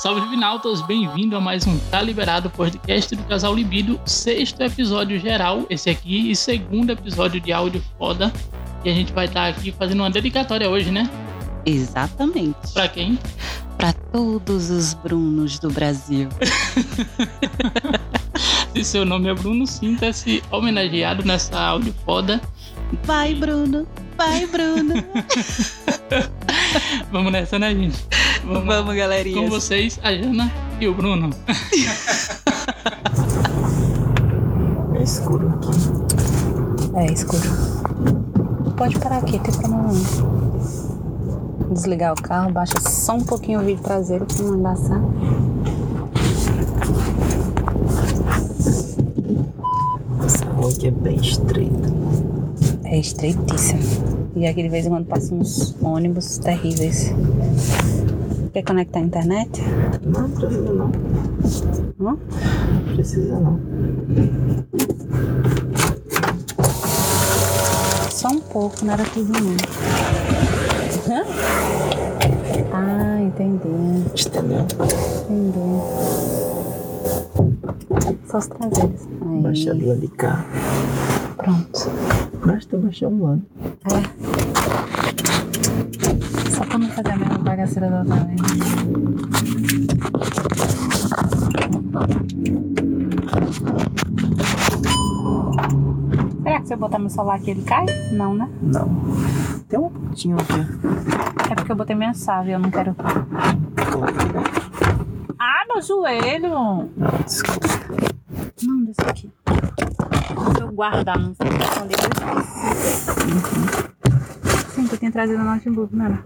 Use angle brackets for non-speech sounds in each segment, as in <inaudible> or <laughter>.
Salve Divinautas, bem-vindo a mais um Tá Liberado podcast do Casal Libido, sexto episódio geral, esse aqui, e segundo episódio de áudio foda. E a gente vai estar aqui fazendo uma dedicatória hoje, né? Exatamente. Pra quem? Pra todos os Brunos do Brasil. <laughs> Se seu nome é Bruno, sinta-se homenageado nessa áudio foda. Vai, Bruno. Vai, Bruno. <laughs> Vamos nessa, né, gente? Vamos, Vamos galerinha. Com vocês, a Jana e o Bruno. <laughs> É escuro aqui. É escuro. Pode parar aqui, tem como desligar o carro, baixa só um pouquinho o vídeo traseiro pra não embaçar. Essa rua aqui é bem estreita. É estreitíssimo. E aqui de vez em quando passam uns ônibus terríveis. Quer conectar a internet? Não, precisa não. Não? Precisa não. Só um pouco, não era tudo não. Hã? Ah, entendi. Entendeu? Entendi. Só os traseiros. Aí. Baixa a lua de cá. Pronto. Basta baixar um ano. É. Só pra não fazer a mesma bagaceira da outra vez. Será que se eu botar meu celular aqui ele cai? Não, né? Não. Tem um pontinho aqui. É porque eu botei minha chave, eu não quero. Ah, meu joelho! Não, desculpa. Não, aqui. Se guardar, não sei se eu esqueço. Sim, que eu tinha trazido no notebook, né?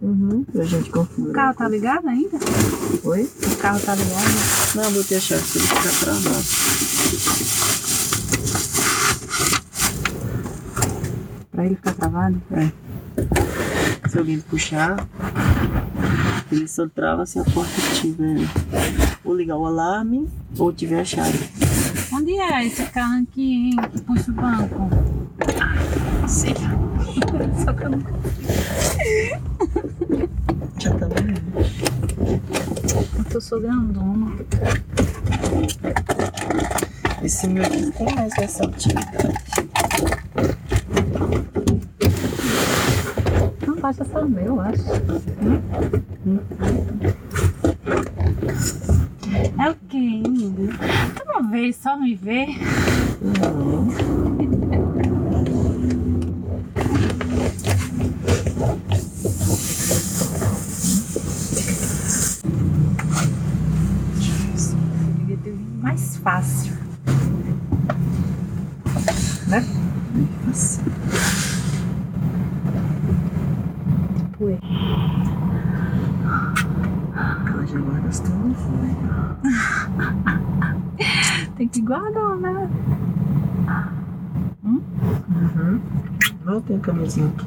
Uhum. Pra gente configurar. O carro tá ligado ainda? Oi? O carro tá ligado? Não, a chave pra ele ficar travado. Pra ele ficar travado? É. Se alguém puxar, ele só trava se a porta tiver ou ligar o alarme ou tiver a chave. Onde é esse carro aqui, hein? Que puxa o banco? Sei lá. <laughs> Só que eu não Já tá vendo? eu sou grandona. Esse meu aqui tem mais versatilidade. Não baixa só o meu, eu acho. Hum? É o que, Ingrid? Veio só me ver? Devia ter vindo mais fácil. Né? Tipo, eu. Aquelas jaguaras estão no. Guardar, né? Uhum. Não tem camisinha aqui.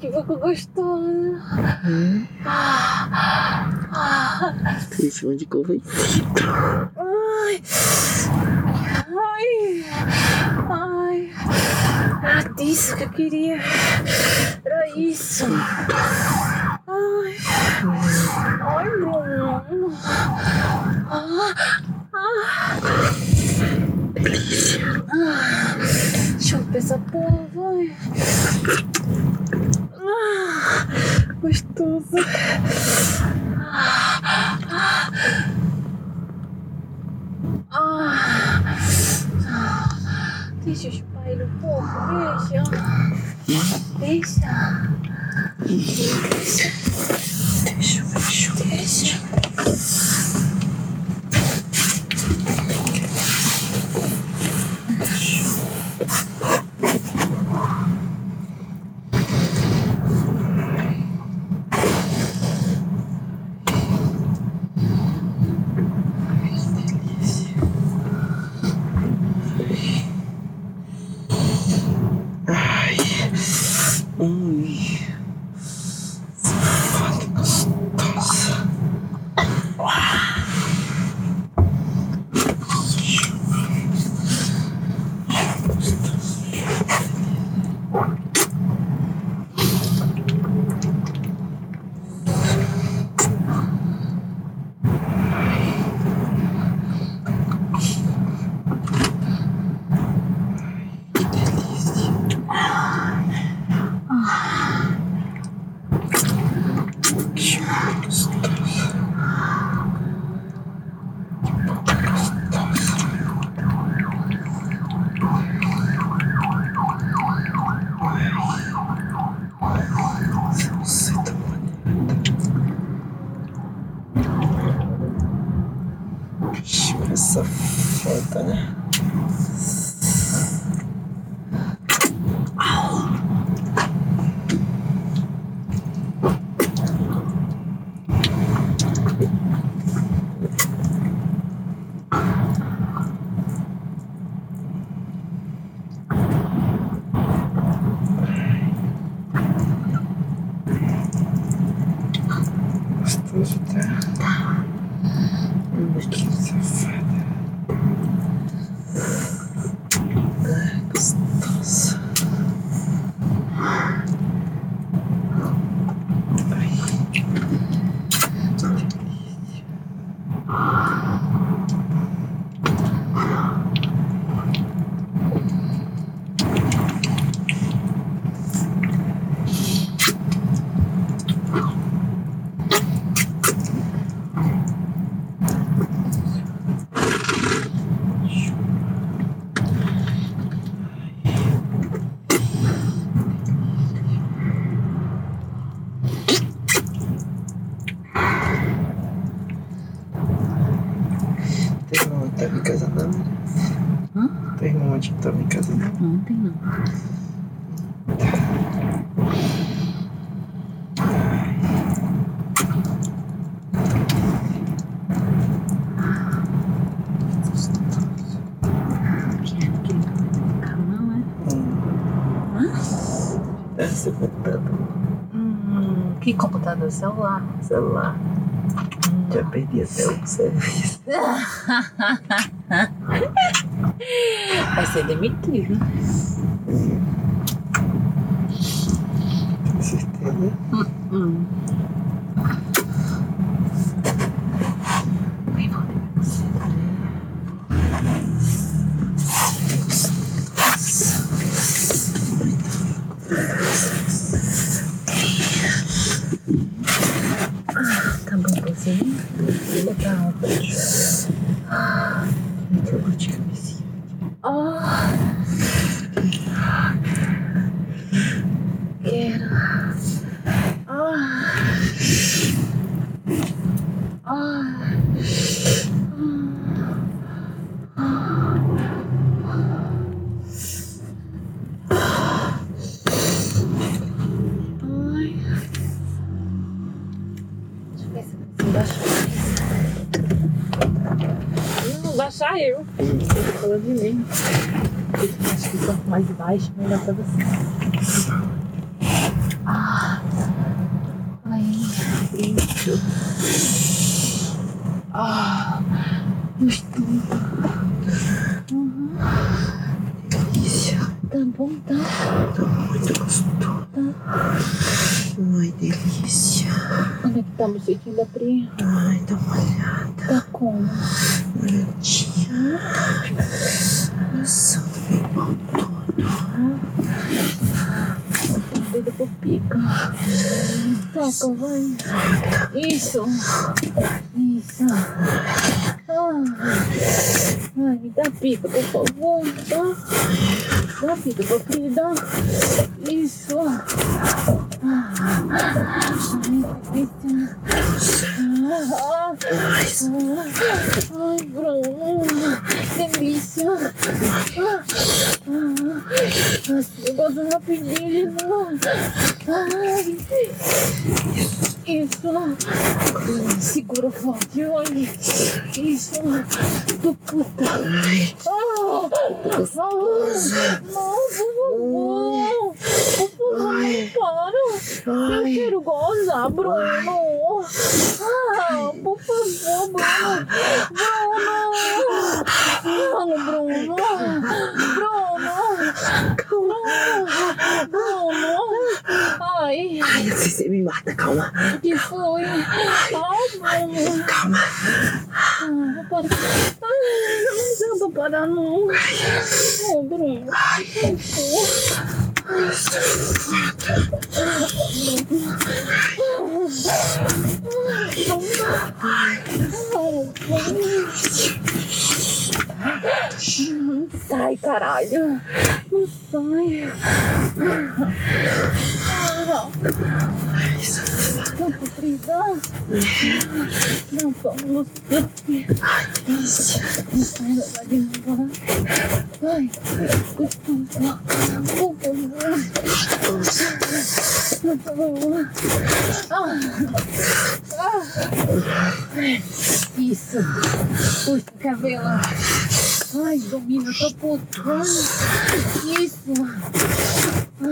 Que boca gostosa. Esse monte de convencido. Ai. Ai. Ai. Era disso que eu queria. Era isso. Ai. Ai, Bruno. Ah. Ah. Ah. Deixa eu essa porra, vai. Ah. Gostoso. Ah. Deixa eu chupar ele um pouco. Deixa. Deixa. Deixa, deixa. Deixa. Ai. Ui. Safada gostosa. Que delícia. Que gostoso. Que boca gostosa. Ai. Você tá bonita. Vixe, essa foda, né? Gostoso, tá? Hum, que safada. Ai, gostoso. Ai. Que delícia. Teu irmão que tava em casa não? Hã? Teu irmão onde que tava em casa não? Não tem não. Quem é que ele tá carro não, é? Hum. Contado. Hum. Que computador? Celular. Celular. Já perdi até o serviço. <laughs> Vai ser demitido. Com certeza. Hum. Bem, vou dormir mais cedo, né? Tá bom, você? Ou tá alto? Ah, baixo, melhor pra você. Ah. Ai, isso. Ah. Gostoso. Uhum. Delícia. Tá bom, tá? Tá muito gostoso. Ai, delícia. Olha que tá o jeitinho da Pri. Ai, dá uma olhada. Tá como? Olhadinha. Passando meu pau todo. Dedo por pica. Toca, vai. Isso. Isso. Ah. Ai, me dá pica, por favor. Dá, dá pica pra Pri, dá. Isso. Ah. Ai. Ah, ah. Ai, Bruno. Delícia. Ah. Ah. Eu gosto rapidinho de novo. Ai. Isso. Segura forte, olha. Isso. Do puta. Ah. Não, por favor. Por favor, para. Eu quero gozar, Bruno. Ah, por favor, Bruno. Bruno. Não, Bruno. Bruno. Bruno. Bruno. Ai, Ai, você me mata. Calma. o que foi? Ai. Calma. Ah, vou parar. Ai, não dá pra parar, não. Ô, Bruno. Por favor. Sai, caralho. Não sai. Não. Não. Não favor. Ah. Ah. Isso. Puxa cabelo. Ai, domina tua puta. Isso. Ai,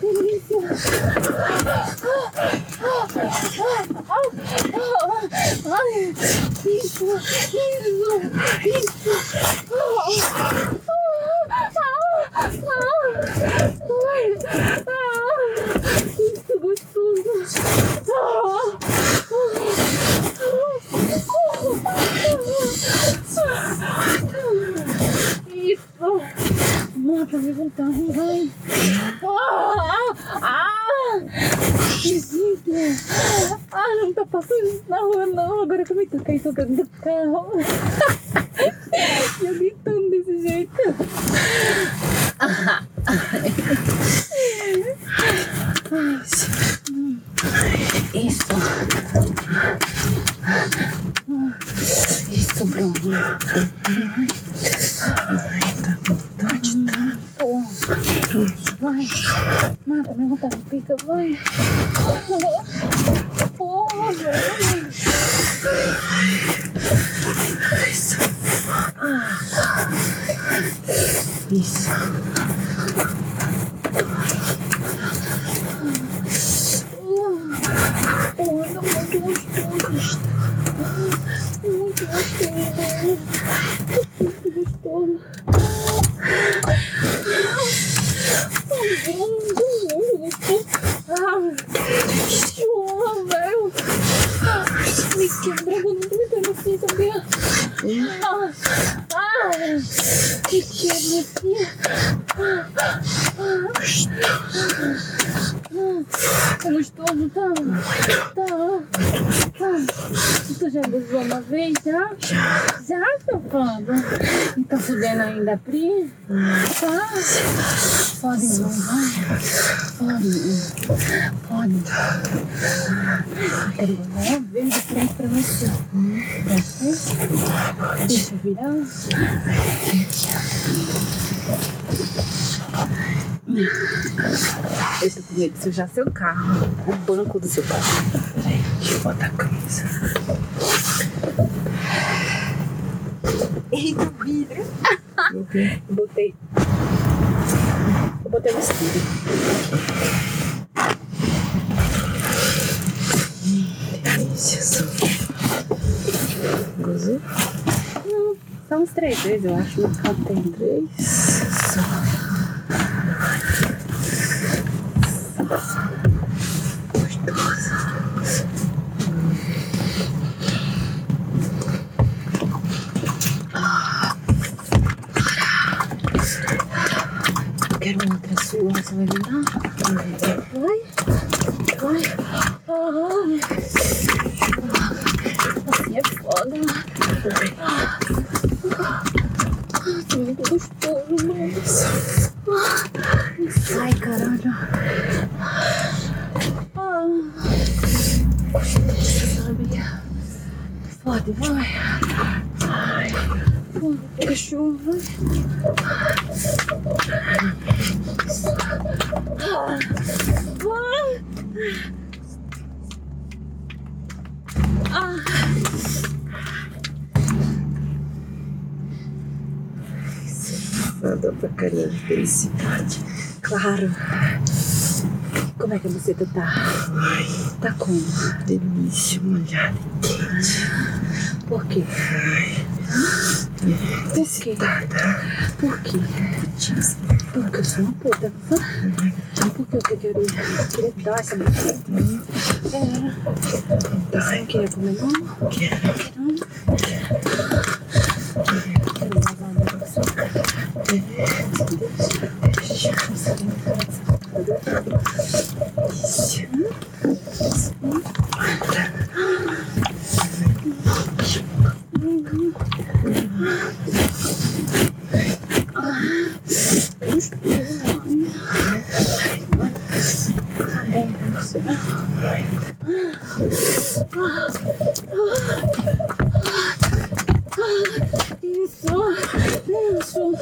delícia. Ai, isso, isso, isso. Ai, isso, gostoso. Isso. Não, voltar, vai. Ah, ah, que sinto. Ah, não tá passando isso na rua, não. Agora que eu me toquei tocando do carro. Eu gritando desse jeito. Isso. Isso, Bruno. Pô. Vai. Mata, me vontade de pica, vai. Porra, velho. Isso. Isso. Olha, muito gostoso. Muito gostoso. Muito gostoso. Muito gostoso. Ah, que honra, velho. Me quebra quando me dando assim, sabia? Ah, ah, me quebra assim. Tá gostoso, tá? Tá. tá. Tu já gozou uma vez, já? Já, safado? E tá fudendo ainda a Pri? Pode não, vai. Pode. Pode. Uma vez de frente pra você. Pode ser? Deixa virar. Eu tô com medo de sujar seu carro. O banco do seu carro. Deixa eu botar a camisa. Eita, o vidro. O quê? Eu botei. Eu botei o vestido. Delícia. Gozou? São uns três vezes, eu acho. No carro tem três. Quero outra sua, você vai me dar? Vai? Vai? Ai. Assim é foda. Ah, tá muito gostoso, mano. Ai, caralho. Ah, Sabe? Pode, vai. cachorro. Ah, vai. Ah, Nada pra carinha de felicidade. Claro. Como é que você tá? Ai, Tá como? delícia, molhada e quente. Por quê? Por quê? Por quê? Porque eu sou uma puta. Por que eu quero queria dar essa bicha? É. Você não queria comer não? Quero. Quero lavar a mão você. Delícia. isso. Isso.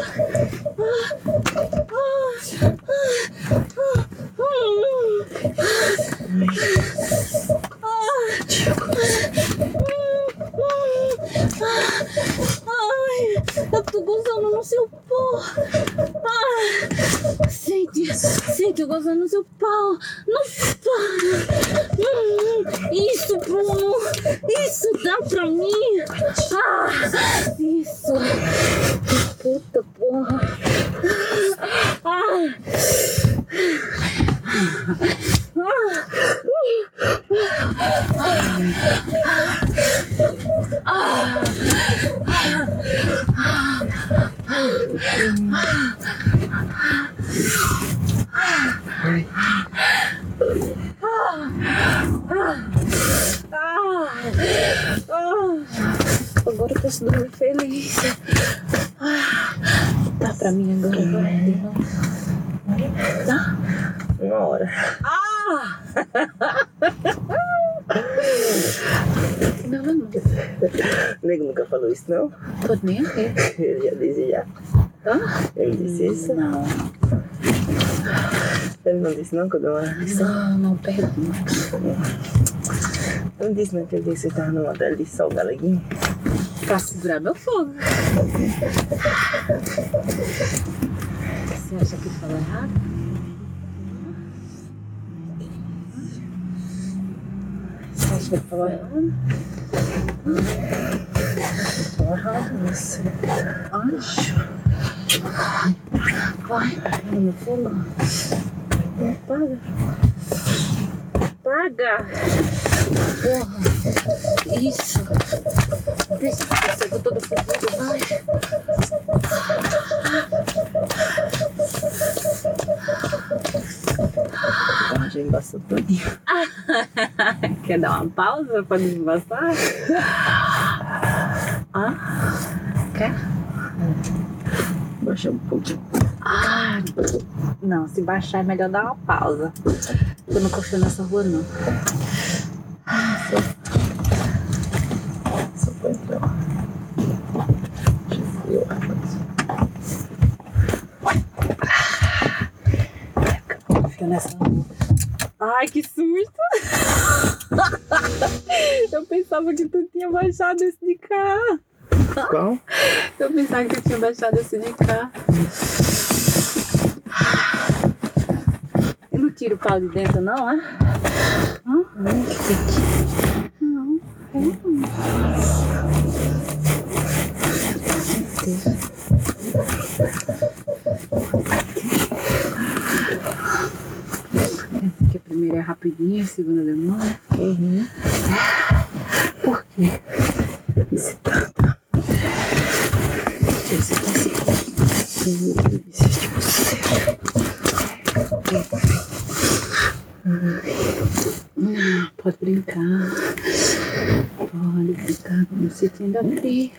Ai, eu tô gozando no seu pau. Ah, sente, sente eu gozando no seu pau. Não para. Hum, isso, Bruno. Isso dá pra mim. Ah, isso. Puta porra. Ah. Dormir feliz. Ah, Tá pra mim agora, vai. de novo. Tá? Uma hora. Ah! Não, não, não. O nego nunca falou isso, não? Tô nem aqui. Ele já disse já. Tá? Ele disse isso? Não, Ele não disse não quando eu disse. não, não pergunto. Não disse dia que você tava no modelo de sol galeguinho? Pra segurar meu fogo. Você acha que falou errado? Você acha que falou errado? Falou errado. Acho. Vai, vai, pega meu fogo. Não paga. Paga! Porra! Isso! Deixa eu ser todo fodido, vai! Então já embaçou todinho. Quer dar uma pausa pra desembaçar? Ah? Quer? Baixar um pouquinho. Ah! Não, se baixar é melhor dar uma pausa. Eu não confio nessa rua, não. Só pra entrar. Deixa eu ver o rapaz. Confio nessa rua. Ai, que susto! <laughs> Eu pensava que tu tinha baixado esse de cá. Qual? Eu pensava que tu tinha baixado esse de cá. Eu não tiro o pau de dentro, não, é? Não, é não. Porque primeira é rapidinha, a segunda demora. Uhum. Por quê? Esse tá. Esse tá assim. É tipo sério. Pode brincar. Pode brincar, me sentindo aqui.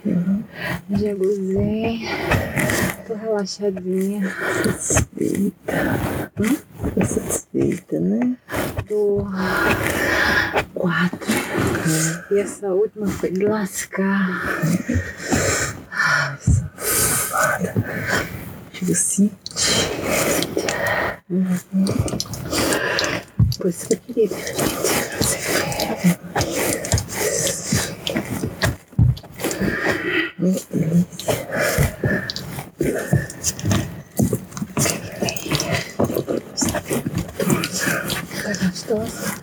Já gozei. Tô relaxadinha. Satisfeita. Tô satisfeita, né? Tô quatro. E essa última foi de lascar. Ai, safada. Chega assim. Uhum. Por isso que eu queria ter Meu Deus. Tá gostoso?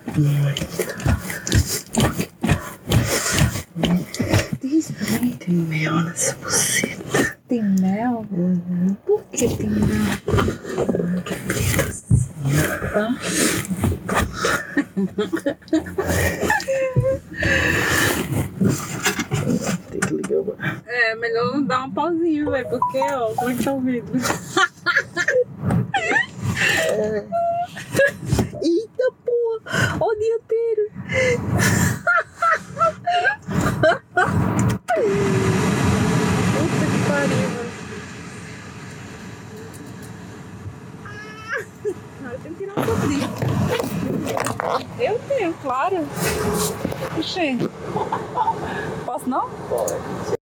Mim. Tem mel nessa buceta. Tem mel? Uhum. Por que tem mel? Hã? Tem que ligar o ar. É, melhor não dar um pauzinho, velho, porque, ó, como é que tá